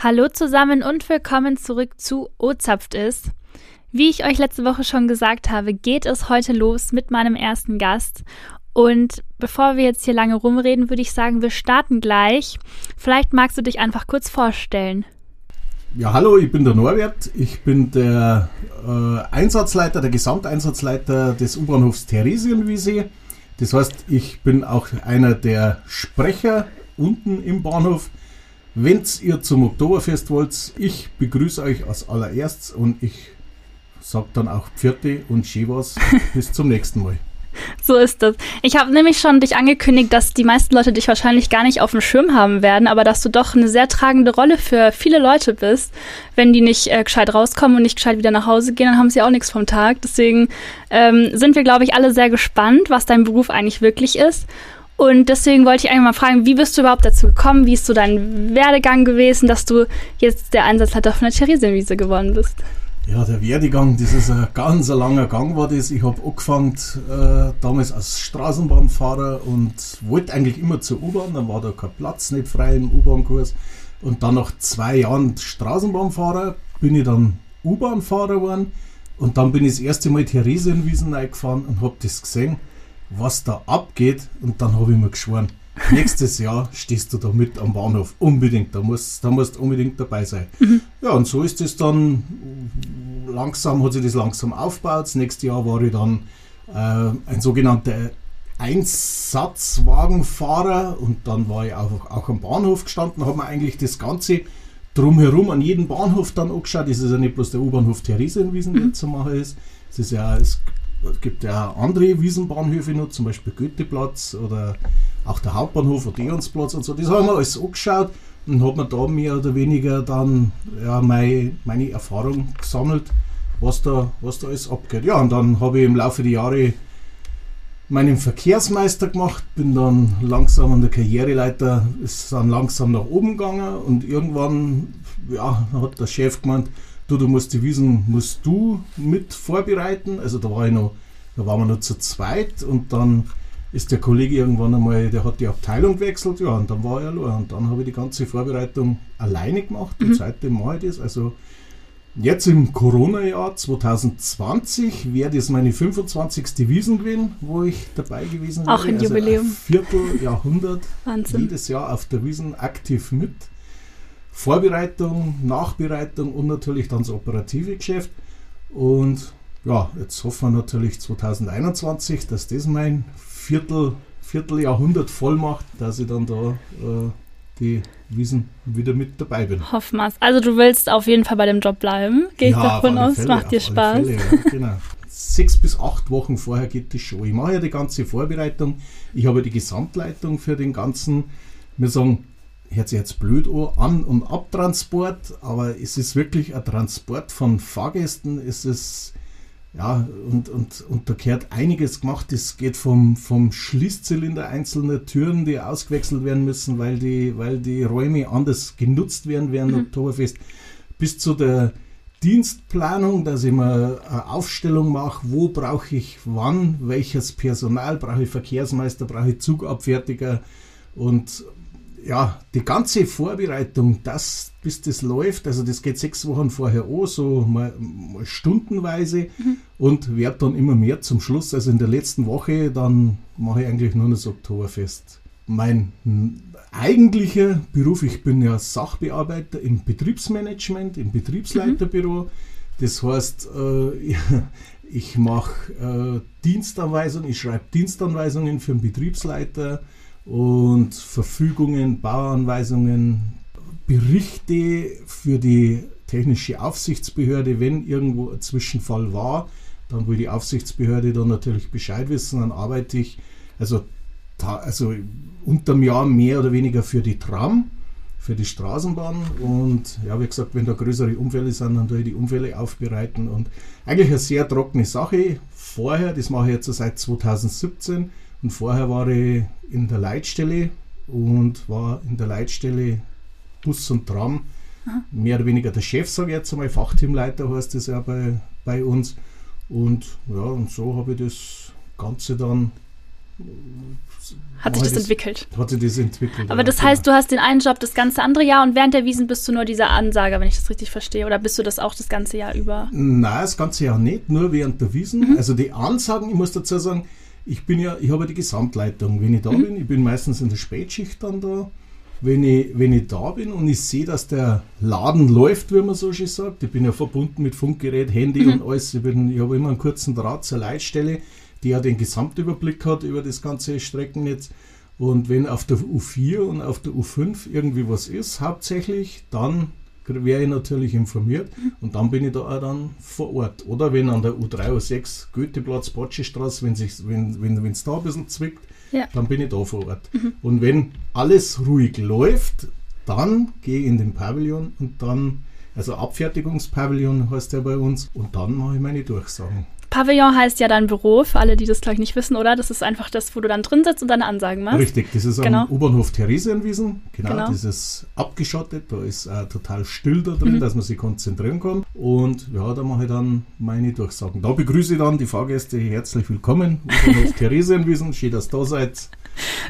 Hallo zusammen und willkommen zurück zu Ozapft ist. Wie ich euch letzte Woche schon gesagt habe, geht es heute los mit meinem ersten Gast. Und bevor wir jetzt hier lange rumreden, würde ich sagen, wir starten gleich. Vielleicht magst du dich einfach kurz vorstellen. Ja, hallo, ich bin der Norbert. Ich bin der äh, Einsatzleiter, der Gesamteinsatzleiter des U-Bahnhofs Theresienwiese. Das heißt, ich bin auch einer der Sprecher unten im Bahnhof wenn ihr zum Oktoberfest wollt, ich begrüße euch als allererstes und ich sage dann auch Pfierte und Schivas bis zum nächsten Mal. So ist das. Ich habe nämlich schon dich angekündigt, dass die meisten Leute dich wahrscheinlich gar nicht auf dem Schirm haben werden, aber dass du doch eine sehr tragende Rolle für viele Leute bist. Wenn die nicht äh, gescheit rauskommen und nicht gescheit wieder nach Hause gehen, dann haben sie auch nichts vom Tag. Deswegen ähm, sind wir, glaube ich, alle sehr gespannt, was dein Beruf eigentlich wirklich ist. Und deswegen wollte ich eigentlich mal fragen, wie bist du überhaupt dazu gekommen? Wie ist so dein Werdegang gewesen, dass du jetzt der Einsatzleiter von der Theresienwiese geworden bist? Ja, der Werdegang, das ist ein ganz langer Gang war das. Ich habe angefangen äh, damals als Straßenbahnfahrer und wollte eigentlich immer zur U-Bahn. Dann war da kein Platz nicht frei im U-Bahn-Kurs. Und dann nach zwei Jahren Straßenbahnfahrer bin ich dann U-Bahn-Fahrer geworden. Und dann bin ich das erste Mal Theresienwiesen reingefahren und habe das gesehen was da abgeht. Und dann habe ich mir geschworen, nächstes Jahr stehst du da mit am Bahnhof. Unbedingt, da musst da musst unbedingt dabei sein. Mhm. Ja, und so ist es dann langsam, hat sich das langsam aufgebaut. Das nächste Jahr war ich dann äh, ein sogenannter Einsatzwagenfahrer und dann war ich auch, auch am Bahnhof gestanden, habe mir eigentlich das Ganze drumherum an jeden Bahnhof dann angeschaut. Das ist ja nicht bloß der U-Bahnhof Theresienwiesen, der mhm. zu machen ist. Es ist ja, es es gibt ja andere Wiesenbahnhöfe noch, zum Beispiel Goetheplatz oder auch der Hauptbahnhof Odeonsplatz und so. Das haben wir alles angeschaut und habe mir da mehr oder weniger dann ja, meine, meine Erfahrung gesammelt, was da, was da alles abgeht. Ja, und dann habe ich im Laufe der Jahre meinen Verkehrsmeister gemacht, bin dann langsam an der Karriereleiter, ist dann langsam nach oben gegangen und irgendwann ja, hat der Chef gemeint, du, du musst die Wiesen musst du mit vorbereiten. Also da war ich noch, da waren wir noch zu zweit und dann ist der Kollege irgendwann einmal, der hat die Abteilung gewechselt, ja, und dann war er allein. Und dann habe ich die ganze Vorbereitung alleine gemacht und mhm. seitdem mache ich das. Also jetzt im Corona-Jahr 2020 wäre das meine 25. Wiesen gewesen, wo ich dabei gewesen wäre. Auch ein also Jubiläum. Ein Vierteljahrhundert jedes Jahr auf der Wiesen aktiv mit. Vorbereitung, Nachbereitung und natürlich dann das operative Geschäft. Und ja, jetzt hoffen wir natürlich 2021, dass das mein Viertel, Vierteljahrhundert voll macht, dass ich dann da äh, die Wiesen wieder mit dabei bin. Hoffen wir Also du willst auf jeden Fall bei dem Job bleiben, gehe ich ja, davon aus, Fälle, macht dir Spaß. Fälle, ja, genau. Sechs bis acht Wochen vorher geht das schon. Ich mache ja die ganze Vorbereitung, ich habe die Gesamtleitung für den ganzen, wir sagen, hört sich jetzt blöd an, und Abtransport, aber es ist wirklich ein Transport von Fahrgästen. Es ist, ja, und, und, und da gehört einiges gemacht. Es geht vom, vom Schließzylinder einzelner Türen, die ausgewechselt werden müssen, weil die, weil die Räume anders genutzt werden während mhm. Oktoberfest, bis zu der Dienstplanung, dass ich mir eine Aufstellung mache, wo brauche ich wann, welches Personal, brauche ich Verkehrsmeister, brauche ich Zugabfertiger und ja, die ganze Vorbereitung, das, bis das läuft, also das geht sechs Wochen vorher an, so mal, mal stundenweise mhm. und wird dann immer mehr zum Schluss. Also in der letzten Woche, dann mache ich eigentlich nur das Oktoberfest. Mein eigentlicher Beruf, ich bin ja Sachbearbeiter im Betriebsmanagement, im Betriebsleiterbüro. Mhm. Das heißt, äh, ich mache äh, Dienstanweisungen, ich schreibe Dienstanweisungen für den Betriebsleiter und Verfügungen, Bauanweisungen, Berichte für die technische Aufsichtsbehörde, wenn irgendwo ein Zwischenfall war, dann will die Aufsichtsbehörde dann natürlich Bescheid wissen, dann arbeite ich also, also unterm Jahr mehr oder weniger für die Tram, für die Straßenbahn und ja, wie gesagt, wenn da größere Unfälle sind, dann tue ich die Unfälle aufbereiten und eigentlich eine sehr trockene Sache. Vorher, das mache ich jetzt seit 2017, und vorher war ich in der Leitstelle und war in der Leitstelle Bus und Tram. Aha. Mehr oder weniger der Chef, sage ich jetzt einmal, Fachteamleiter heißt das ja bei, bei uns. Und ja, und so habe ich das Ganze dann hat sich das, das, entwickelt. Hat sich das entwickelt. Aber das heißt, du hast den einen Job das ganze andere Jahr und während der Wiesen bist du nur dieser Ansager, wenn ich das richtig verstehe. Oder bist du das auch das ganze Jahr über? Nein, das ganze Jahr nicht, nur während der Wiesen. Mhm. Also die Ansagen, ich muss dazu sagen, ich bin ja, ich habe die Gesamtleitung. Wenn ich da mhm. bin, ich bin meistens in der Spätschicht dann da. Wenn ich, wenn ich da bin und ich sehe, dass der Laden läuft, wie man so schön sagt, ich bin ja verbunden mit Funkgerät, Handy mhm. und alles, ich, bin, ich habe immer einen kurzen Draht zur Leitstelle die ja den Gesamtüberblick hat über das ganze Streckennetz. Und wenn auf der U4 und auf der U5 irgendwie was ist, hauptsächlich, dann wäre ich natürlich informiert und dann bin ich da auch dann vor Ort. Oder wenn an der U3, U6 Goetheplatz, Botschestraße, wenn es wenn, wenn, da ein bisschen zwickt, ja. dann bin ich da vor Ort. Mhm. Und wenn alles ruhig läuft, dann gehe ich in den Pavillon und dann, also Abfertigungspavillon heißt der bei uns, und dann mache ich meine Durchsagen. Pavillon heißt ja dann Büro, für alle, die das gleich nicht wissen, oder? Das ist einfach das, wo du dann drin sitzt und deine Ansagen machst. Richtig, das ist genau. am U-Bahnhof Theresienwiesen. Genau, genau, das ist abgeschottet, da ist äh, total still da drin, mhm. dass man sich konzentrieren kann. Und ja, da mache ich dann meine Durchsagen. Da begrüße ich dann die Fahrgäste herzlich willkommen. U-Bahnhof Theresienwiesen, schön, dass ihr da seid.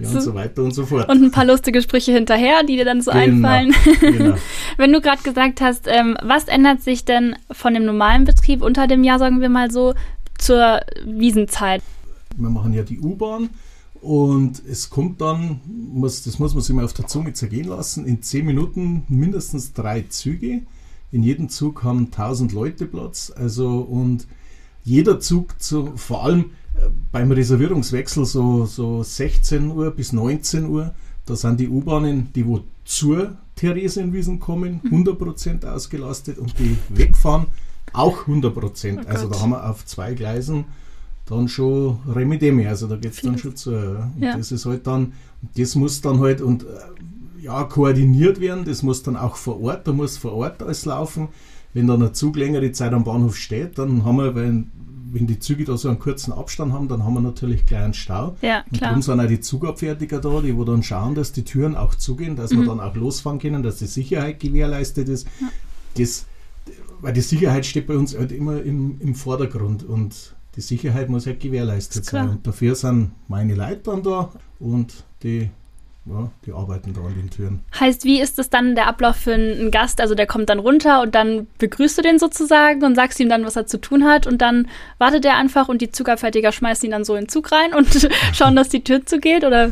Ja, so. und so weiter und so fort. Und ein paar lustige Sprüche hinterher, die dir dann so genau, einfallen. Genau. Wenn du gerade gesagt hast, ähm, was ändert sich denn von dem normalen Betrieb unter dem Jahr, sagen wir mal so, zur Wiesenzeit? Wir machen ja die U-Bahn und es kommt dann, muss, das muss man sich mal auf der Zunge zergehen lassen, in zehn Minuten mindestens drei Züge. In jedem Zug haben 1000 Leute Platz. Also und jeder Zug, zu, vor allem beim Reservierungswechsel so, so 16 Uhr bis 19 Uhr, da sind die U-Bahnen, die wo zur Theresienwiesen kommen, 100% ausgelastet und die wegfahren, auch 100 Prozent. Oh also da haben wir auf zwei Gleisen dann schon Remedemi, also da geht es dann schon zu. Ja. Und ja. das ist halt dann, das muss dann halt und äh, ja, koordiniert werden, das muss dann auch vor Ort, da muss vor Ort alles laufen. Wenn dann ein Zug längere Zeit am Bahnhof steht, dann haben wir, wenn, wenn die Züge da so einen kurzen Abstand haben, dann haben wir natürlich gleich einen Stau. Ja, und darum sind auch die Zugabfertiger da, die wo dann schauen, dass die Türen auch zugehen, dass mhm. wir dann auch losfahren können, dass die Sicherheit gewährleistet ist. Ja. Das weil die Sicherheit steht bei uns halt immer im, im Vordergrund und die Sicherheit muss halt gewährleistet sein. Und dafür sind meine Leute dann da und die ja, die arbeiten da an den Türen. Heißt, wie ist das dann der Ablauf für einen Gast? Also der kommt dann runter und dann begrüßt du den sozusagen und sagst ihm dann, was er zu tun hat und dann wartet er einfach und die Zugabfertiger schmeißen ihn dann so in den Zug rein und schauen, dass die Tür zugeht oder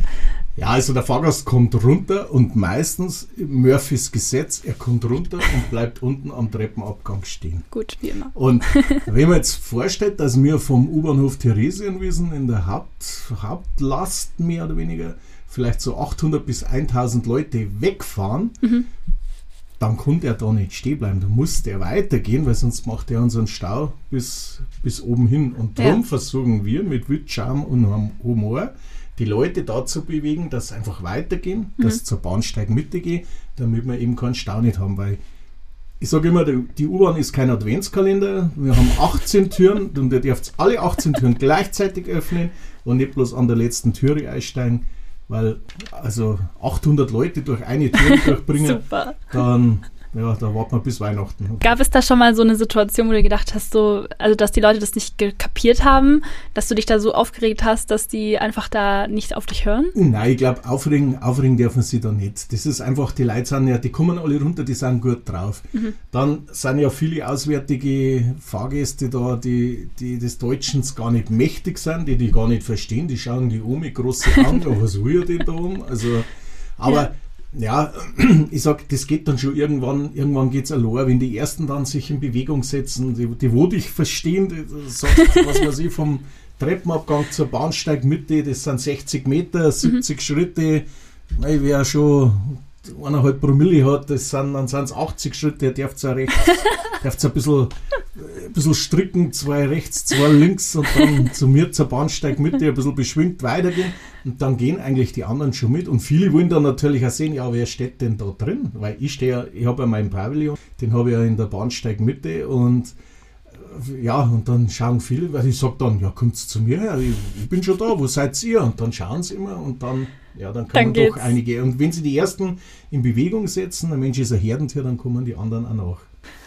ja, also der Fahrgast kommt runter und meistens Murphys Gesetz, er kommt runter und bleibt unten am Treppenabgang stehen. Gut, wie immer. Und wenn man jetzt vorstellt, dass wir vom U-Bahnhof Theresienwiesen in der Haupt, Hauptlast mehr oder weniger vielleicht so 800 bis 1000 Leute wegfahren, mhm. dann konnte er da nicht stehen bleiben. Da musste er weitergehen, weil sonst macht er unseren Stau bis, bis oben hin. Und darum ja. versuchen wir mit Witscham und Humor, die Leute dazu bewegen, dass sie einfach weitergehen, mhm. dass sie zur Bahnsteigmitte gehen, damit wir eben keinen Stau nicht haben, weil ich sage immer, die U-Bahn ist kein Adventskalender. Wir haben 18 Türen und ihr dürft alle 18 Türen gleichzeitig öffnen und nicht bloß an der letzten Türe einsteigen, weil also 800 Leute durch eine Tür durchbringen, dann ja, da warten wir bis Weihnachten. Gab es da schon mal so eine Situation, wo du gedacht hast, so, also dass die Leute das nicht kapiert haben, dass du dich da so aufgeregt hast, dass die einfach da nicht auf dich hören? Nein, ich glaube, aufregen, aufregen dürfen sie da nicht. Das ist einfach, die Leute sind ja, die kommen alle runter, die sind gut drauf. Mhm. Dann sind ja viele auswärtige Fahrgäste da, die, die des Deutschens gar nicht mächtig sind, die die gar nicht verstehen, die schauen die um mit großen Augen, was will er denn da um? Also, aber ja ja, ich sag, das geht dann schon irgendwann, irgendwann geht es allein, wenn die ersten dann sich in Bewegung setzen, die, die wo dich verstehen, die sagt, was weiß ich, vom Treppenabgang zur Bahnsteigmitte, das sind 60 Meter, 70 mhm. Schritte, ich wäre schon eineinhalb Promille hat, das sind, dann sind es 80 Schritte, der darf zwar rechts, darf ein bisschen, ein bisschen stricken, zwei rechts, zwei links und dann zu mir zur Bahnsteigmitte ein bisschen beschwingt weitergehen und dann gehen eigentlich die anderen schon mit und viele wollen dann natürlich auch sehen, ja, wer steht denn da drin? Weil ich stehe ja, ich habe ja meinen Pavillon, den habe ich ja in der Bahnsteigmitte und äh, ja, und dann schauen viele, weil ich sage dann, ja, kommt zu mir her, ich, ich bin schon da, wo seid ihr? Und dann schauen sie immer und dann ja, dann kann Dann doch einige. Und wenn sie die ersten in Bewegung setzen, ein Mensch ist ein Herdentier, dann kommen die anderen auch nach.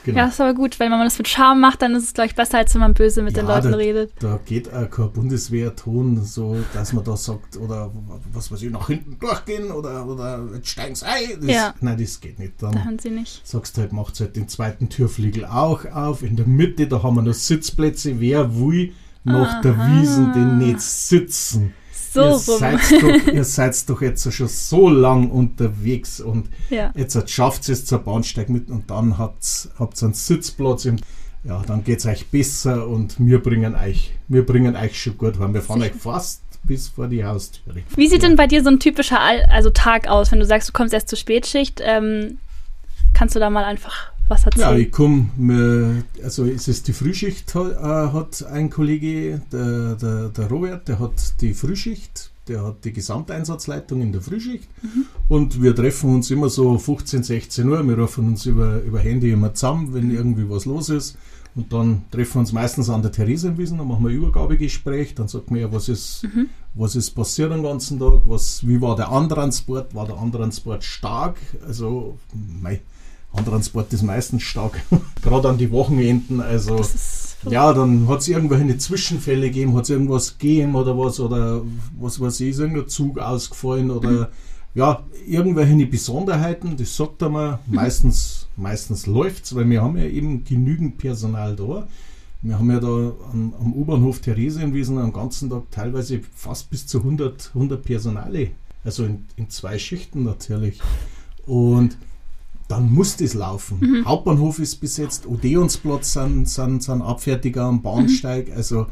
Genau. Ja, ist aber gut, weil wenn man das mit Charme macht, dann ist es, glaube ich, besser, als wenn man böse mit den Ja, Leuten da- redet. Da geht auch kein Bundeswehrton, so dass man da sagt, oder was weiß ich, nach hinten durchgehen oder, oder jetzt steigen sie ein. Das, Ja. Nein, das geht nicht. Da Dann hören sie nicht. sagst du halt, macht halt den zweiten Türfliegel auch auf. In der Mitte, da haben wir noch Sitzplätze. Wer will nach der Aha. Wiesen denn nicht sitzen? So ihr, rum. seid doch, ihr seid doch jetzt schon so lang unterwegs und Ja. jetzt schafft es zur Bahnsteig mit und dann habt ihr einen Sitzplatz im ja, dann geht es euch besser und wir bringen euch, wir bringen euch schon gut heim. Wir fahren euch fast bis vor die Haustüre. Wie sieht denn bei dir so ein typischer All also Tag aus, wenn du sagst, du kommst erst zur Spätschicht? Ähm, kannst du da mal einfach was Ja, erzählen? ich komme, also es ist die Frühschicht, äh, hat ein Kollege, der, der, der Robert, der hat die Frühschicht, der hat die Gesamteinsatzleitung in der Frühschicht. Und wir treffen uns immer so 15, 16 Uhr, wir rufen uns über, über Handy immer zusammen, wenn irgendwie was los ist. Und dann treffen wir uns meistens an der Theresienwiesen, dann machen wir ein Übergabegespräch, dann sagt man ja, was ist, was ist passiert den ganzen Tag, was, wie war der Antransport, war der Antransport stark, also mei, Antransport ist meistens stark, gerade an die Wochenenden, also ja, dann hat es irgendwelche Zwischenfälle gegeben, hat es irgendwas gegeben oder was, oder was weiß ich, ist irgendein Zug ausgefallen oder ja, irgendwelche Besonderheiten, das sagt er mal, meistens, meistens läuft es, weil wir haben ja eben genügend Personal da. Wir haben ja da am, am U-Bahnhof Theresienwiesen am ganzen Tag teilweise fast bis zu 100, 100 Personale, also in, in zwei Schichten natürlich. Und dann muss das laufen. Hauptbahnhof ist besetzt, Odeonsplatz sind, sind, sind Abfertiger am Bahnsteig, also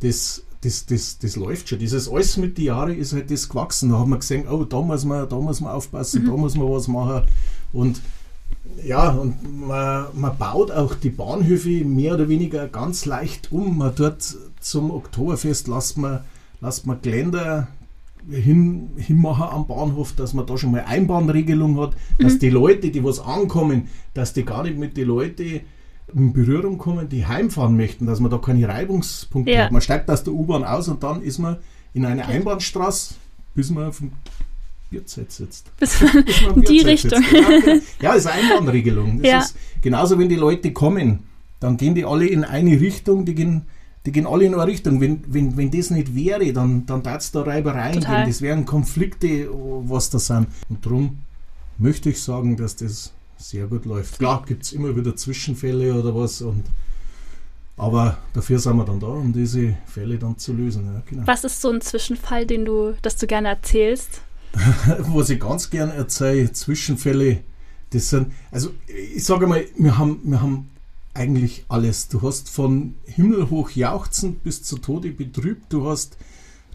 das, das, das, das läuft schon. Dieses alles mit den Jahren ist halt das gewachsen. Da haben wir gesehen, oh, da muss man, da muss man aufpassen, da muss man was machen. Und ja, und man, man baut auch die Bahnhöfe mehr oder weniger ganz leicht um. Man dort zum Oktoberfest lasst man, lasst man Geländer hin, hinmachen am Bahnhof, dass man da schon mal Einbahnregelung hat, dass die Leute, die was ankommen, dass die gar nicht mit den Leuten in Berührung kommen, die heimfahren möchten, dass man da keine Reibungspunkte Ja. hat. Man steigt aus der U-Bahn aus und dann ist man in eine Einbahnstraße, bis man auf dem Bierzeit sitzt. bis Bis man in die Richtung. sitzt. Ja, genau. ja, ist Einbahnregelung. Das Ja. ist genauso, wenn die Leute kommen, dann gehen die alle in eine Richtung, die gehen, die gehen alle in eine Richtung. Wenn, wenn, wenn das nicht wäre, dann, dann darf es da Reibereien Total. geben. Das wären Konflikte, was da sind. Und darum möchte ich sagen, dass das sehr gut läuft. Klar gibt es immer wieder Zwischenfälle oder was, und, aber dafür sind wir dann da, um diese Fälle dann zu lösen. Ja, genau. Was ist so ein Zwischenfall, den du, das du gerne erzählst? was ich ganz gern erzähle, Zwischenfälle, das sind, also ich sage mal, wir haben, wir haben eigentlich alles. Du hast von himmelhoch jauchzend bis zu Tode betrübt, du hast,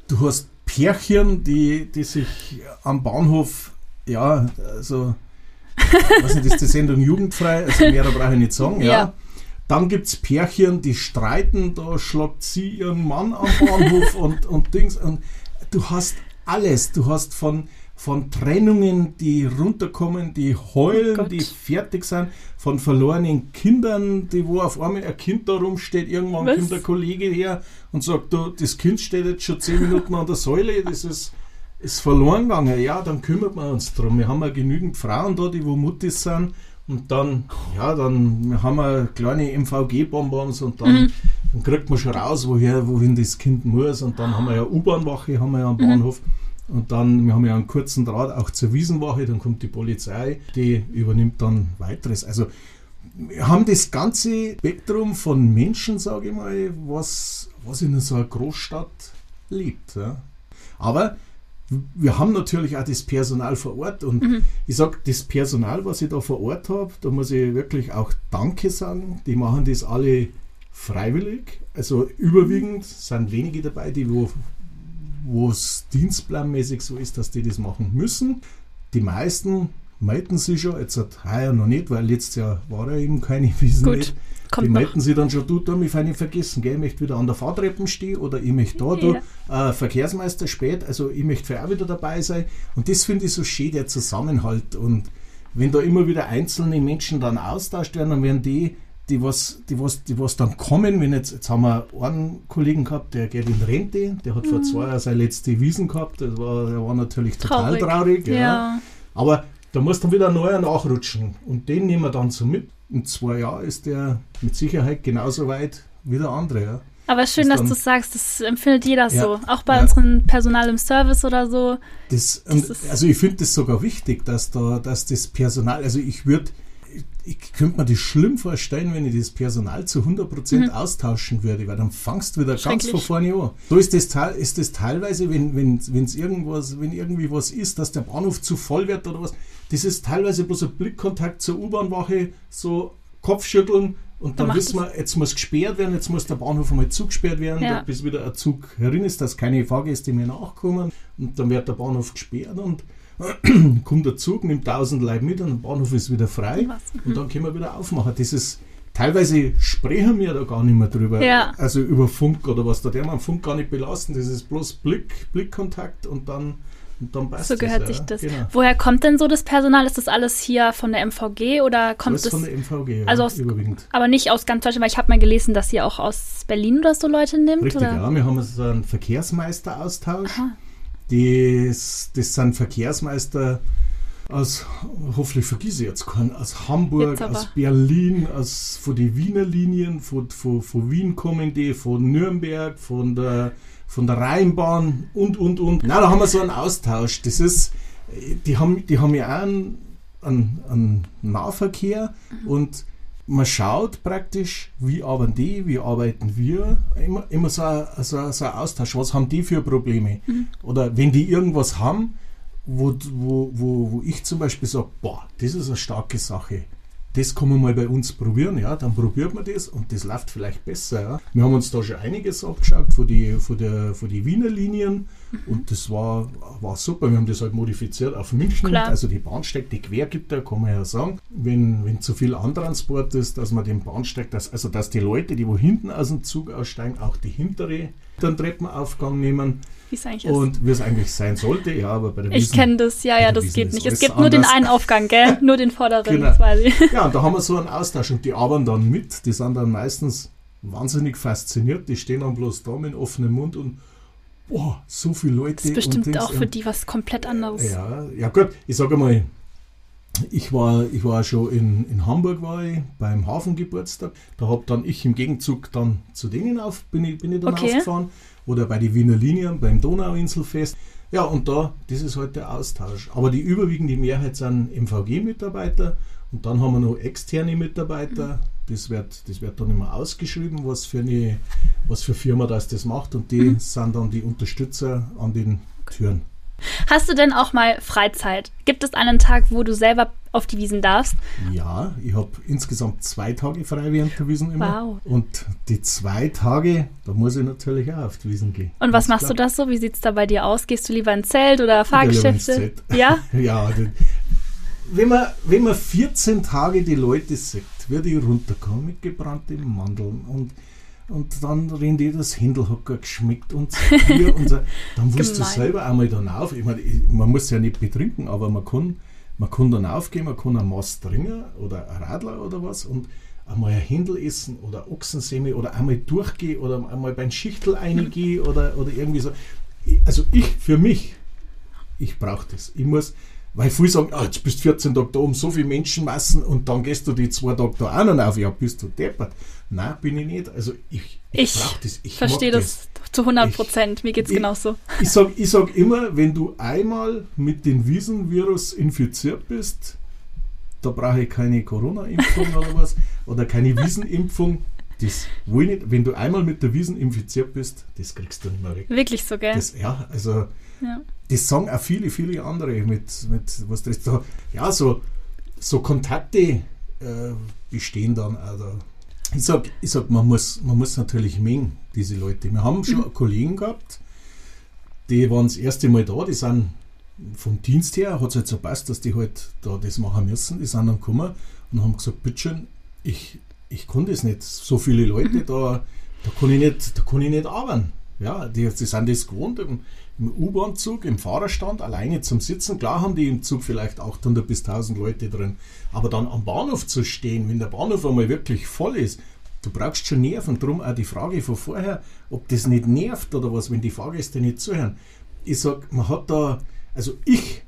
du hast Pärchen, die, die sich am Bahnhof, ja, also, was nicht, ist die Sendung jugendfrei, also mehr brauche ich nicht sagen, ja. Ja. Dann gibt es Pärchen, die streiten, da schlagt sie ihren Mann am Bahnhof und, und Dings. Und du hast alles. Du hast von, von Trennungen, die runterkommen, die heulen, Gott. die fertig sind, von verlorenen Kindern, die wo auf einmal ein Kind da rumsteht, irgendwann Was? kommt der Kollege her und sagt, du, das Kind steht jetzt schon zehn Minuten an der Säule, das ist, ist verloren gegangen. Ja, dann kümmert man uns drum. Wir haben ja genügend Frauen da, die wo Muttis sind. Und dann, ja, dann haben wir kleine MVG-Bonbons und dann, dann kriegt man schon raus, woher, wohin das Kind muss. Und dann haben wir ja U-Bahn-Wache, haben wir ja am Bahnhof. Und dann, wir haben ja einen kurzen Draht auch zur Wiesenwache, dann kommt die Polizei, die übernimmt dann weiteres. Also wir haben das ganze Spektrum von Menschen, sage ich mal, was, was in so einer Großstadt lebt. Ja. Aber wir haben natürlich auch das Personal vor Ort und ich sage, das Personal, was ich da vor Ort habe, da muss ich wirklich auch Danke sagen. Die machen das alle freiwillig. Also überwiegend sind wenige dabei, die wo wo es dienstplanmäßig so ist, dass die das machen müssen. Die meisten melden sich schon, jetzt hat heuer noch nicht, weil letztes Jahr war ja eben keine Wiesen Gut, nicht. kommt die melden sich dann schon, du, da mich nicht vergessen, gell? ich möchte wieder an der Fahrtreppe stehen oder ich möchte da, du, äh, Verkehrsmeister spät, also ich möchte für auch wieder dabei sein. Und das finde ich so schön, der Zusammenhalt. Und wenn da immer wieder einzelne Menschen dann austauscht werden, dann werden die, die was, die was, die was dann kommen, wenn jetzt, jetzt haben wir einen Kollegen gehabt, der geht in Rente, der hat mhm. vor zwei Jahren seine letzte Wiesen gehabt, das war, der war natürlich total traurig. traurig ja. ja. Aber da muss dann wieder ein neuer nachrutschen und den nehmen wir dann so mit. In zwei Jahren ist der mit Sicherheit genauso weit wie der andere. Ja. Aber schön, dass du sagst, das empfindet jeder ja, so. Auch bei ja. unserem Personal im Service oder so. Das, das also ich finde das sogar wichtig, dass da, dass das Personal, also ich würde ich könnte mir das schlimm vorstellen, wenn ich das Personal zu 100% mhm. austauschen würde, weil dann fangst du wieder ganz von vorne an. So ist das, ist das teilweise, wenn, wenn, wenn's irgendwas, wenn irgendwie was ist, dass der Bahnhof zu voll wird oder was, das ist teilweise bloß ein Blickkontakt zur U-Bahn-Wache, so Kopfschütteln und dann, dann wissen wir, jetzt muss gesperrt werden, jetzt muss der Bahnhof einmal zugesperrt werden, ja. bis wieder ein Zug herin ist, dass keine Fahrgäste mehr nachkommen. Und dann wird der Bahnhof gesperrt und kommt der Zug, nimmt 1000 Leute mit und der Bahnhof ist wieder frei. Und dann können wir wieder aufmachen. Das ist, teilweise sprechen wir da gar nicht mehr drüber, ja. also über Funk oder was, da. Der man Funk gar nicht belasten, das ist bloß Blick, Blickkontakt und dann so gehört das, sich das. Genau. Woher kommt denn so das Personal? Ist das alles hier von der MVG oder kommt alles das von der MVG? Also aus, überwiegend. Aber nicht aus ganz Deutschland, weil ich habe mal gelesen, dass ihr auch aus Berlin oder so Leute nimmt. Richtig, oder? ja. Wir haben so einen Verkehrsmeisteraustausch. Das, das sind Verkehrsmeister aus, hoffentlich vergesse ich jetzt keinen, aus Hamburg, aus Berlin, aus, von den Wiener Linien, von, von, von Wien kommen die, von Nürnberg, von der, von der Rheinbahn und, und, und. Na, da haben wir so einen Austausch. Das ist, die haben, die haben ja auch einen, einen, einen Nahverkehr mhm. und man schaut praktisch, wie arbeiten die, wie arbeiten wir. Immer, immer so, ein, so, so ein Austausch. Was haben die für Probleme? Mhm. Oder wenn die irgendwas haben, wo, wo, wo, wo ich zum Beispiel sage, boah, das ist eine starke Sache das kann man mal bei uns probieren, ja, dann probiert man das und das läuft vielleicht besser. Ja. Wir haben uns da schon einiges abgeschaut von den von der, von die Wiener Linien mhm. und das war, war super. Wir haben das halt modifiziert auf München, Klar. also die Bahnsteig, die quer gibt da, kann man ja sagen. Wenn, wenn zu viel Antransport ist, dass man den Bahnsteig, dass, also dass die Leute, die wo hinten aus dem Zug aussteigen, auch die hintere den Treppenaufgang nehmen wie es eigentlich ist. Und wie es eigentlich sein sollte, ja, aber bei der Ich kenne das, ja, ja, das geht nicht. Es gibt nur den einen Aufgang, gell? Nur den vorderen, genau. quasi. Ja, und da haben wir so einen Austausch und die arbeiten dann mit. Die sind dann meistens wahnsinnig fasziniert. Die stehen dann bloß da mit offenem Mund und boah, so viele Leute. Das ist bestimmt auch für die was komplett anderes. Ja, ja gut, ich sage mal, ich war, ich war schon in, in Hamburg war ich, beim Hafengeburtstag. Da habe dann ich im Gegenzug dann zu denen auf, bin ich, bin ich dann okay. aufgefahren oder bei den Wiener Linien beim Donauinselfest. Ja, und da, das ist halt der Austausch. Aber die überwiegende Mehrheit sind MVG-Mitarbeiter und dann haben wir noch externe Mitarbeiter. Das wird, das wird dann immer ausgeschrieben, was für eine was für Firma das, das macht und die mhm. sind dann die Unterstützer an den Türen. Hast du denn auch mal Freizeit? Gibt es einen Tag, wo du selber auf die Wiesen darfst? Ja, ich habe insgesamt zwei Tage frei während der Wiesen immer. Wow. Und die zwei Tage, da muss ich natürlich auch auf die Wiesen gehen. Und was machst klar. du das so? Wie sieht es da bei dir aus? Gehst du lieber ins Zelt oder Fahrgeschäfte? Ja? ja, wenn man, wenn man 14 Tage die Leute sieht, würde ich runterkommen mit gebrannten Mandeln und und dann reden die das Händelhocker geschmeckt und Bier und so. Dann musst du selber einmal dann auf. Ich meine, man muss ja nicht betrinken, aber man kann, man kann dann aufgehen, man kann ein Mast trinken oder ein Radler oder was und einmal ein Händel essen oder Ochsensemmel oder einmal durchgehen oder einmal beim Schichtel reingehen oder, oder irgendwie so. Also ich, für mich, ich brauche das. Ich muss, weil viele sagen, ah, jetzt bist du 14 Tage da um so viele Menschenmassen und dann gehst du die zwei Tage da auch noch auf. Ja, bist du deppert. Nein, bin ich nicht. Also ich, ich, ich das. Ich verstehe das, das, zu 100 Prozent. Mir geht es genauso. Ich sage ich sag immer, wenn du einmal mit dem Wiesenvirus infiziert bist, da brauche ich keine Corona-Impfung oder was oder keine Wiesenimpfung. Das will ich nicht. Wenn du einmal mit der Wiesen infiziert bist, das kriegst du nicht mehr weg. Wirklich so, gell? Das, ja, also ja. das sagen auch viele, viele andere mit, mit was das da, ja, so, so Kontakte äh, bestehen dann. Also ich sag, ich sag man, muss, man muss natürlich mengen, diese Leute. Wir haben schon mhm. Kollegen gehabt, die waren das erste Mal da, die sind vom Dienst her, hat es halt so passt, dass die halt da das machen müssen. Die sind dann gekommen und haben gesagt, bitteschön, ich, ich kann das nicht. So viele Leute, mhm. da, da kann ich nicht, da kann ich nicht arbeiten. Ja, die, die sind das gewohnt im, im U-Bahn-Zug, im Fahrerstand, alleine zum Sitzen. Klar haben die im Zug vielleicht 800 bis 1000 Leute drin, aber dann am Bahnhof zu stehen, wenn der Bahnhof einmal wirklich voll ist, du brauchst schon Nerven. Drum auch die Frage von vorher, ob das nicht nervt oder was, wenn die Fahrgäste nicht zuhören. Ich sag, man hat da, also ich,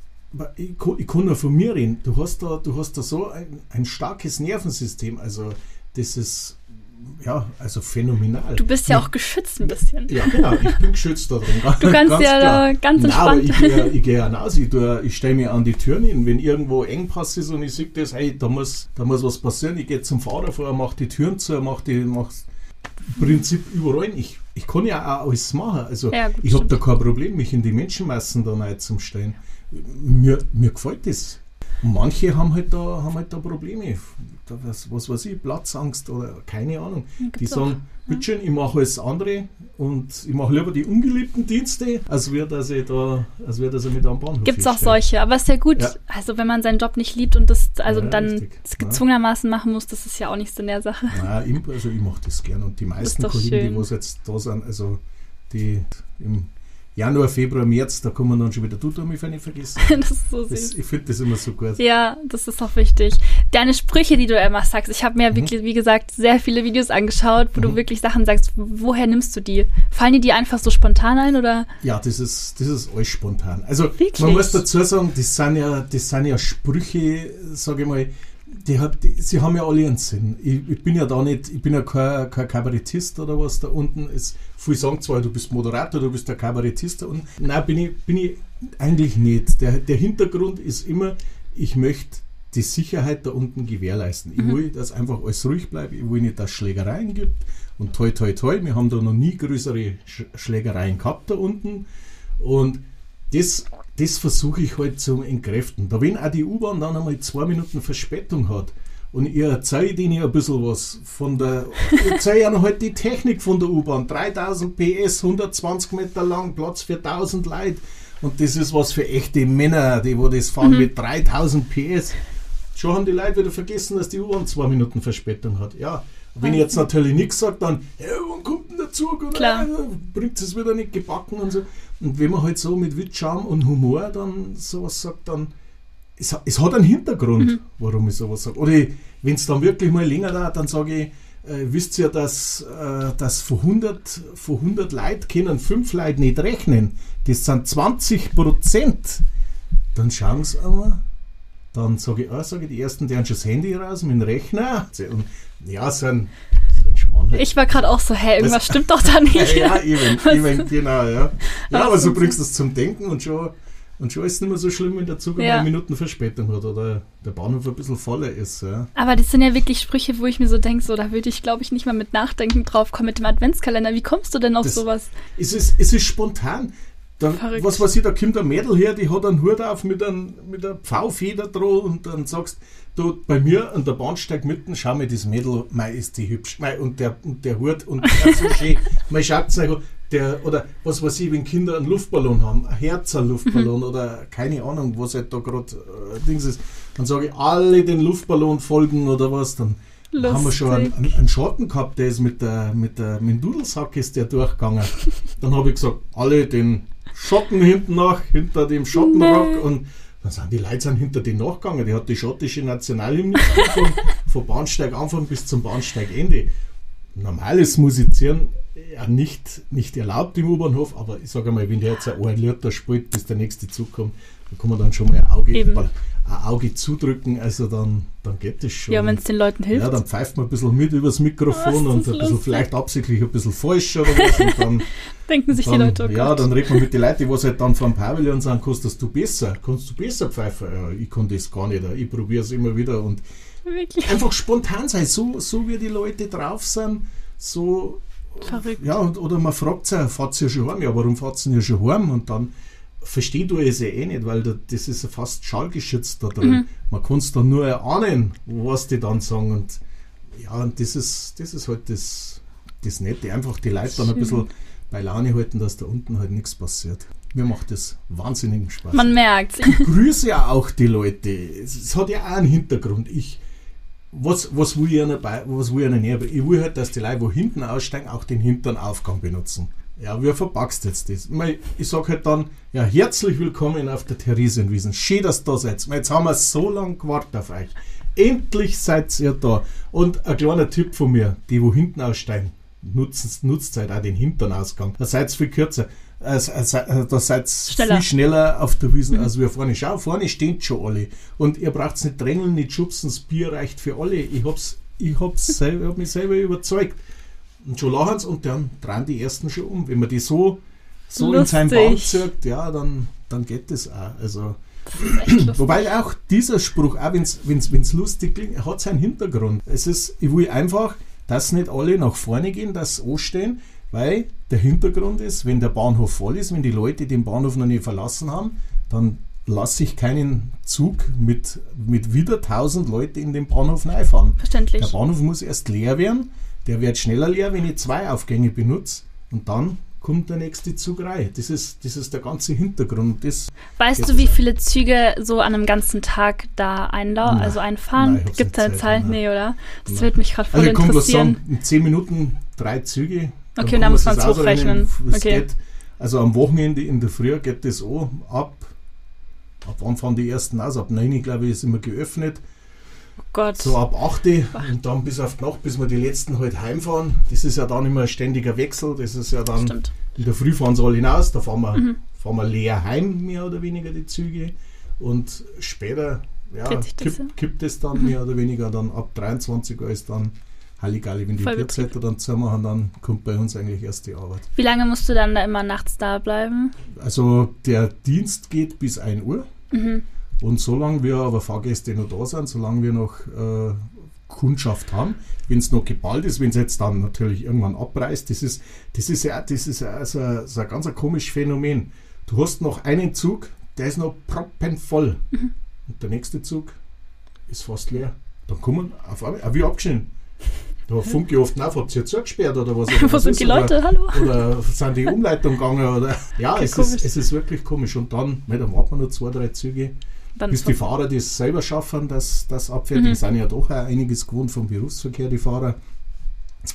ich, ich kann nur von mir reden, du hast da, du hast da so ein, ein starkes Nervensystem, also das ist ja, also phänomenal. Du bist ja auch geschützt ein bisschen. Ja, genau, ich bin geschützt da drin. Du kannst ja da ganz entspannt. Nein, aber ich, gehe hinaus, ich, ich stelle mich an die Türen hin, wenn irgendwo Engpass ist und ich sehe das, hey, da muss, da muss was passieren, ich gehe zum Fahrer vor, mache die Türen zu, mache die, mach im Prinzip überall. Ich, ich kann ja auch alles machen. Also ja, gut, ich habe da kein Problem, mich in die Menschenmassen da rein zu stellen. Mir, mir gefällt das. Und manche haben halt da, haben halt da Probleme was, was weiß ich, Platzangst oder keine Ahnung. Gibt's die sagen, bitte schön, ich mache alles andere und ich mache lieber die ungeliebten Dienste, als wäre dass ich da, als wäre dass ich mit am Bahnhof Gibt es auch solche, aber es ist ja gut, ja. also wenn man seinen Job nicht liebt und das also ja, dann gezwungenermaßen machen muss, das ist ja auch nicht so in der Sache. Nein, also ich mache das gern und die meisten Kollegen, schön. die was jetzt da sind, also die im Januar, Februar, März, da kommen dann schon wieder du mich nicht vergessen. das ist so süß. Das, ich finde das immer so gut. Ja, das ist auch wichtig. Deine Sprüche, die du immer sagst, ich habe mir mhm. wirklich, wie gesagt, sehr viele Videos angeschaut, wo mhm. du wirklich Sachen sagst. Woher nimmst du die? Fallen dir die einfach so spontan ein oder? Ja, das ist, das ist alles spontan. Also wirklich? man muss dazu sagen, das sind ja, das sind ja Sprüche, sage ich mal, die die, sie haben ja alle einen Sinn. Ich, ich, bin ja da nicht, ich bin ja kein, kein Kabarettist oder was da unten. ist. viele sagen zwar, du bist Moderator, du bist der Kabarettist. Und nein, bin ich, bin ich eigentlich nicht. Der, der Hintergrund ist immer, ich möchte die Sicherheit da unten gewährleisten. Ich mhm. will, dass einfach alles ruhig bleibt. Ich will nicht, dass es Schlägereien gibt. Und toi, toi, toi, wir haben da noch nie größere Schlägereien gehabt da unten. Und das das versuche ich halt zu entkräften. Da wenn auch die U-Bahn dann einmal zwei Minuten Verspätung hat und ich erzähle denen ein bisschen was von der, ich erzähle ihnen halt die Technik von der U-Bahn. 3000 PS, 120 Meter lang, Platz für 1000 Leute. Und das ist was für echte Männer, die wo das fahren mhm. mit 3000 PS. Schon haben die Leute wieder vergessen, dass die U-Bahn zwei Minuten Verspätung hat. Ja, wenn ich jetzt natürlich nichts sage, dann, ja, wann kommt Zug? Oder Klar. bringt es wieder nicht gebacken und so. Und wenn man halt so mit Witz, und Humor dann sowas sagt, dann es, es hat einen Hintergrund, mhm. warum ich sowas sage. Oder wenn es dann wirklich mal länger dauert, dann sage ich, äh, wisst ihr, dass, äh, dass von 100, von 100 Leuten können 5 Leute nicht rechnen. Das sind 20 Prozent. Dann schauen sie einmal. Dann sage ich, ah, sage ich, die ersten, die haben schon das Handy raus mit dem Rechner. Und ja, so Schmarrn. Ich war gerade auch so, hä, irgendwas das, stimmt doch da nicht. ja, eben, eben genau, ja. Ja, aber so bringst du das zum Denken und schon, und schon ist es nicht mehr so schlimm, wenn der Zug ja. eine Minuten Verspätung hat oder der Bahnhof ein bisschen voller ist. Ja. Aber das sind ja wirklich Sprüche, wo ich mir so denke, so, da würde ich, glaube ich, nicht mal mit Nachdenken drauf kommen mit dem Adventskalender. Wie kommst du denn auf das, sowas? Es ist, es ist spontan. Dann, was weiß ich, da kommt ein Mädel her, die hat einen Hut auf mit, einem, mit einer Pfaufeder drauf und dann sagst du, bei mir an der Bahnsteig mitten, schau mir das Mädel, mei, ist die hübsch, mei, und der, und der Hut und der so schön, mei, schaut's der, oder was weiß ich, wenn Kinder einen Luftballon haben, ein Herzerluftballon oder keine Ahnung, was halt da gerade äh, Dings ist, dann sage ich, alle den Luftballon folgen oder was, dann Lustig. haben wir schon einen, einen, Schatten gehabt, der ist mit der, mit der, mit dem Dudelsack ist der durchgegangen. dann habe ich gesagt, alle den Schotten hinten nach, hinter dem Schottenrock nee. und dann sind die Leute sind hinter den nachgegangen. Die hat die schottische Nationalhymne von, von Bahnsteig Anfang bis zum Bahnsteigende. Normales Musizieren ja nicht, nicht erlaubt im U-Bahnhof, aber ich sage mal, wenn der jetzt ein da spielt, bis der nächste Zug kommt, dann kann man dann schon mal ein Auge, ein Auge zudrücken, also dann, dann geht das schon. Ja, wenn es den Leuten hilft. Ja, dann pfeift man ein bisschen mit übers Mikrofon oh, und ein bisschen, vielleicht absichtlich ein bisschen falsch oder was. Und dann, Denken sich dann, die Leute, oh Ja, dann redet man mit den Leuten, die was halt dann vom Pavillon sagen, kannst du besser, kannst du besser pfeifen? Ja, ich kann das gar nicht, ich probiere es immer wieder und Wirklich? einfach spontan sein, so, so wie die Leute drauf sind, so Verrückt. Ja, und, oder man fragt sich, fahrt ihr schon heim? Ja, warum fahrt ihr ja schon heim? Und dann versteht du es ja eh nicht, weil da, das ist ja fast schallgeschützt da drin. Mhm. Man kann es dann nur erahnen, was die dann sagen. Und ja, und das ist, das ist halt das, das Nette. Einfach die Leute dann ein bisschen bei Laune halten, dass da unten halt nichts passiert. Mir macht das wahnsinnigen Spaß. Man merkt. Ich grüße ja auch die Leute. Es hat ja auch einen Hintergrund. Ich, was, was will ich ihnen, was will ich ihnen näher? Ich will halt, dass die Leute, wo hinten aussteigen, auch den hinteren Aufgang benutzen. Ja, wie verpackst jetzt das? Ich sage halt dann, ja, herzlich willkommen auf der Theresienwiesen. Schön, dass ihr da seid. Jetzt haben wir so lange gewartet auf euch. Endlich seid ihr da. Und ein kleiner Tipp von mir, die wo hinten aussteigen, nutzt, nutzt halt auch den Hinternausgang. Da seid ihr viel kürzer. Äh, äh, da seid ihr viel schneller auf der Wiesen mhm. als wir vorne. Schau, vorne stehen schon alle. Und ihr braucht nicht drängeln, nicht schubsen, das Bier reicht für alle. Ich hab's, ich hab's selber, hab mich selber überzeugt. Und schon lachen sie und dann drehen die ersten schon um. Wenn man die so, so in seinem Band zirkt, ja, dann, dann geht das auch. Also, Wobei auch dieser Spruch, auch wenn es lustig klingt, hat seinen Hintergrund. Es ist, ich will einfach, dass nicht alle nach vorne gehen, dass sie anstehen, weil der Hintergrund ist, wenn der Bahnhof voll ist, wenn die Leute den Bahnhof noch nicht verlassen haben, dann lasse ich keinen Zug mit, mit wieder 1000 Leuten in den Bahnhof reinfahren. Verständlich. Der Bahnhof muss erst leer werden. Der wird schneller leer, wenn ich zwei Aufgänge benutze. Und dann kommt der nächste Zug rein. Das ist, das ist der ganze Hintergrund. Das weißt du, wie viele Züge so an einem ganzen Tag da einlau also einfahren? Gibt es eine Zahl? Nee, oder? Das nein. wird mich gerade voll also interessieren. Sagen, in 10 Minuten drei Züge. Okay, dann muss man es hochrechnen. Okay. Geht, also am Wochenende in der Früh geht das auch ab. Ab wann fahren die ersten aus? Ab 9, glaube ich, ist immer geöffnet. Gott. So ab 8 und dann bis auf die Nacht, bis wir die letzten halt heimfahren. Das ist ja dann immer ein ständiger Wechsel. Das ist ja dann. Stimmt. In der Früh fahren sie alle hinaus, da fahren wir, mhm. fahren wir leer heim, mehr oder weniger die Züge. Und später ja, kippt, kippt es dann mhm. mehr oder weniger dann ab 23 Uhr ist dann Halligalli, wenn die Bierzeiter dann zumachen, dann kommt bei uns eigentlich erst die Arbeit. Wie lange musst du dann da immer nachts da bleiben? Also der Dienst geht bis 1 Uhr. Mhm. Und solange wir aber Fahrgäste noch da sind, solange wir noch äh, Kundschaft haben, wenn es noch geballt ist, wenn es jetzt dann natürlich irgendwann abreißt, das ist, das ist ja, das ist ja so, so ein ganz ein komisches Phänomen. Du hast noch einen Zug, der ist noch proppenvoll. Mhm. Und der nächste Zug ist fast leer. Dann kommen auf einmal, wie abgeschnitten. Da funke ich oft nach, habt ihr zugesperrt oder was? Oder Wo sind die Leute? Oder, Hallo? Oder sind die Umleitung gegangen? Oder, ja, es ist, es ist wirklich komisch. Und dann, ne, dann warten wir nur zwei, drei Züge, dann bis die Fahrer das selber schaffen, das, das abfertigen. Mhm. sind ja doch einiges gewohnt vom Berufsverkehr, die Fahrer.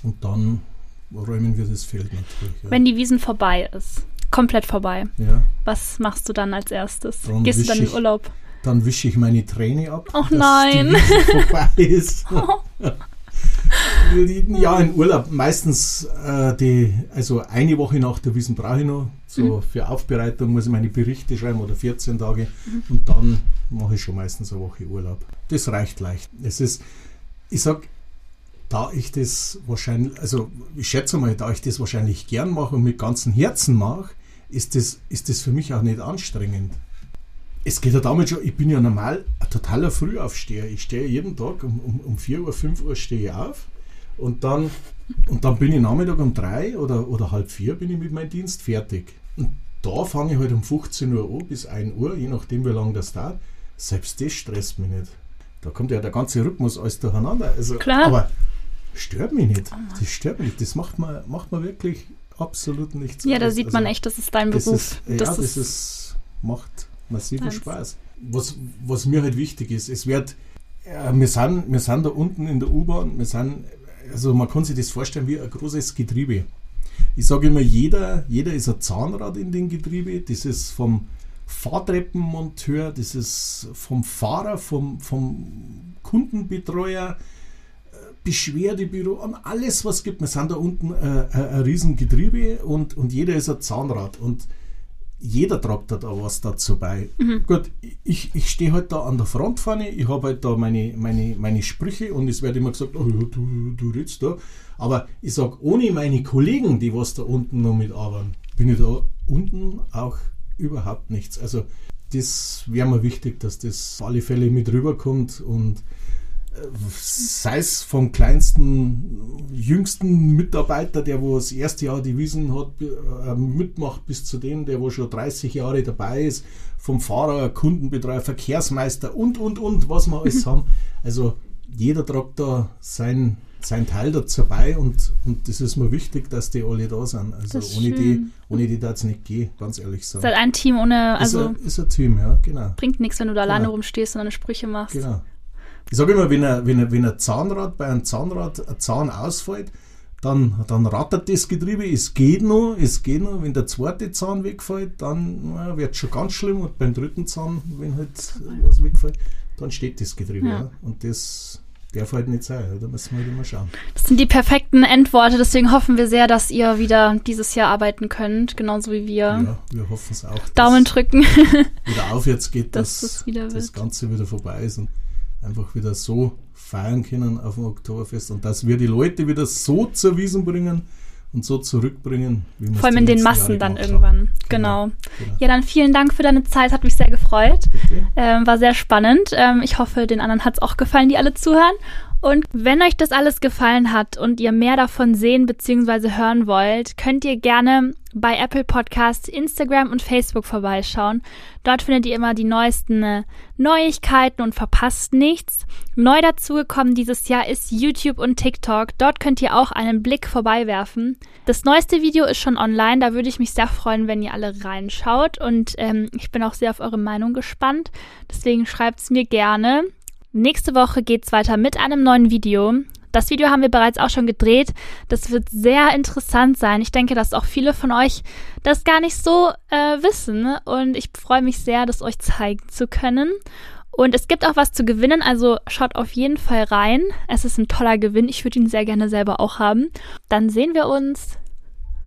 Und dann räumen wir das Feld natürlich. Ja. Wenn die Wiesen vorbei ist, komplett vorbei, ja. was machst du dann als erstes? Dann Gehst du dann in Urlaub? Dann wische ich meine Träne ab. Ach nein! Die vorbei ist. ja, in Urlaub. Meistens äh, die, also eine Woche nach der Wiesen brauche ich noch. So mhm. für Aufbereitung muss ich meine Berichte schreiben oder 14 Tage. Mhm. Und dann mache ich schon meistens eine Woche Urlaub. Das reicht leicht. Es ist, ich sag, da ich das wahrscheinlich, also ich schätze mal, da ich das wahrscheinlich gern mache und mit ganzem Herzen mache, ist das, ist das für mich auch nicht anstrengend es geht ja damit schon, ich bin ja normal ein totaler Frühaufsteher. Ich stehe jeden Tag um, um, um 4 Uhr, 5 Uhr stehe ich auf und dann, und dann bin ich Nachmittag um 3 oder, oder halb 4 bin ich mit meinem Dienst fertig. Und da fange ich halt um 15 Uhr an bis 1 Uhr, je nachdem wie lange das dauert. Selbst das stresst mich nicht. Da kommt ja der ganze Rhythmus alles durcheinander. Also, Klar. Aber stört mich nicht. Das stört mich nicht. Das macht man, macht man wirklich absolut nichts. Ja, da sieht also, man echt, das ist dein Beruf. Das ist, das ja, das ist, macht massiven Spaß. Was, was mir halt wichtig ist, es wird, äh, wir, sind, wir sind da unten in der U-Bahn, wir sind, also man kann sich das vorstellen wie ein großes Getriebe. Ich sage immer, jeder, jeder ist ein Zahnrad in dem Getriebe, das ist vom Fahrtreppenmonteur, das ist vom Fahrer, vom, vom Kundenbetreuer, äh, Beschwerdebüro, an alles, was es gibt. Wir sind da unten äh, ein, ein riesen Getriebe und, und jeder ist ein Zahnrad. Und jeder tragt da was dazu bei. Mhm. Gut, ich, ich stehe halt da an der Front vorne, ich habe halt da meine, meine, meine Sprüche und es wird immer gesagt, oh ja, du, du redest da. Aber ich sage, ohne meine Kollegen, die was da unten noch mitarbeiten, bin ich da unten auch überhaupt nichts. Also das wäre mir wichtig, dass das auf alle Fälle mit rüberkommt und sei es vom kleinsten, jüngsten Mitarbeiter, der wo das erste Jahr die Wiesen hat, äh, mitmacht, bis zu dem, der wo schon 30 Jahre dabei ist, vom Fahrer, Kundenbetreuer, Verkehrsmeister und, und, und, was wir alles haben. Also jeder tragt da sein, sein Teil dazu bei und, und das ist mir wichtig, dass die alle da sind. Also ohne die, ohne die da es nicht gehen, ganz ehrlich sagen. Ist halt ein Team ohne, also. Ist ein, ist ein Team, ja, genau. Bringt nichts, wenn du da genau. alleine rumstehst und deine Sprüche machst. Genau. Ich sage immer, wenn ein, wenn, ein, wenn ein Zahnrad bei einem Zahnrad ein Zahn ausfällt, dann, dann rattert das Getriebe, es geht noch, es geht noch. Wenn der zweite Zahn wegfällt, dann wird es schon ganz schlimm. Und beim dritten Zahn, wenn halt was wegfällt, dann steht das Getriebe. Ja. Ja. Und das darf halt nicht sein. Da müssen wir halt immer schauen. Das sind die perfekten Endworte. Deswegen hoffen wir sehr, dass ihr wieder dieses Jahr arbeiten könnt, genauso wie wir. Ja, wir hoffen es auch. Daumen drücken. wieder aufwärts geht, dass, dass das, das Ganze wieder vorbei ist und einfach wieder so feiern können auf dem Oktoberfest und dass wir die Leute wieder so zur Wiesen bringen und so zurückbringen. Wie Vor allem in den Massen dann irgendwann. Genau. Genau. genau. Ja, dann vielen Dank für deine Zeit, hat mich sehr gefreut. Ähm, war sehr spannend. Ähm, ich hoffe, den anderen hat es auch gefallen, die alle zuhören. Und wenn euch das alles gefallen hat und ihr mehr davon sehen bzw. hören wollt, könnt ihr gerne bei Apple Podcasts, Instagram und Facebook vorbeischauen. Dort findet ihr immer die neuesten äh, Neuigkeiten und verpasst nichts. Neu dazugekommen dieses Jahr ist YouTube und TikTok. Dort könnt ihr auch einen Blick vorbeiwerfen. Das neueste Video ist schon online. Da würde ich mich sehr freuen, wenn ihr alle reinschaut. Und ähm, ich bin auch sehr auf eure Meinung gespannt. Deswegen schreibt es mir gerne. Nächste Woche geht's weiter mit einem neuen Video. Das Video haben wir bereits auch schon gedreht. Das wird sehr interessant sein. Ich denke, dass auch viele von euch das gar nicht so äh, wissen. Und ich freue mich sehr, das euch zeigen zu können. Und es gibt auch was zu gewinnen, also schaut auf jeden Fall rein. Es ist ein toller Gewinn. Ich würde ihn sehr gerne selber auch haben. Dann sehen wir uns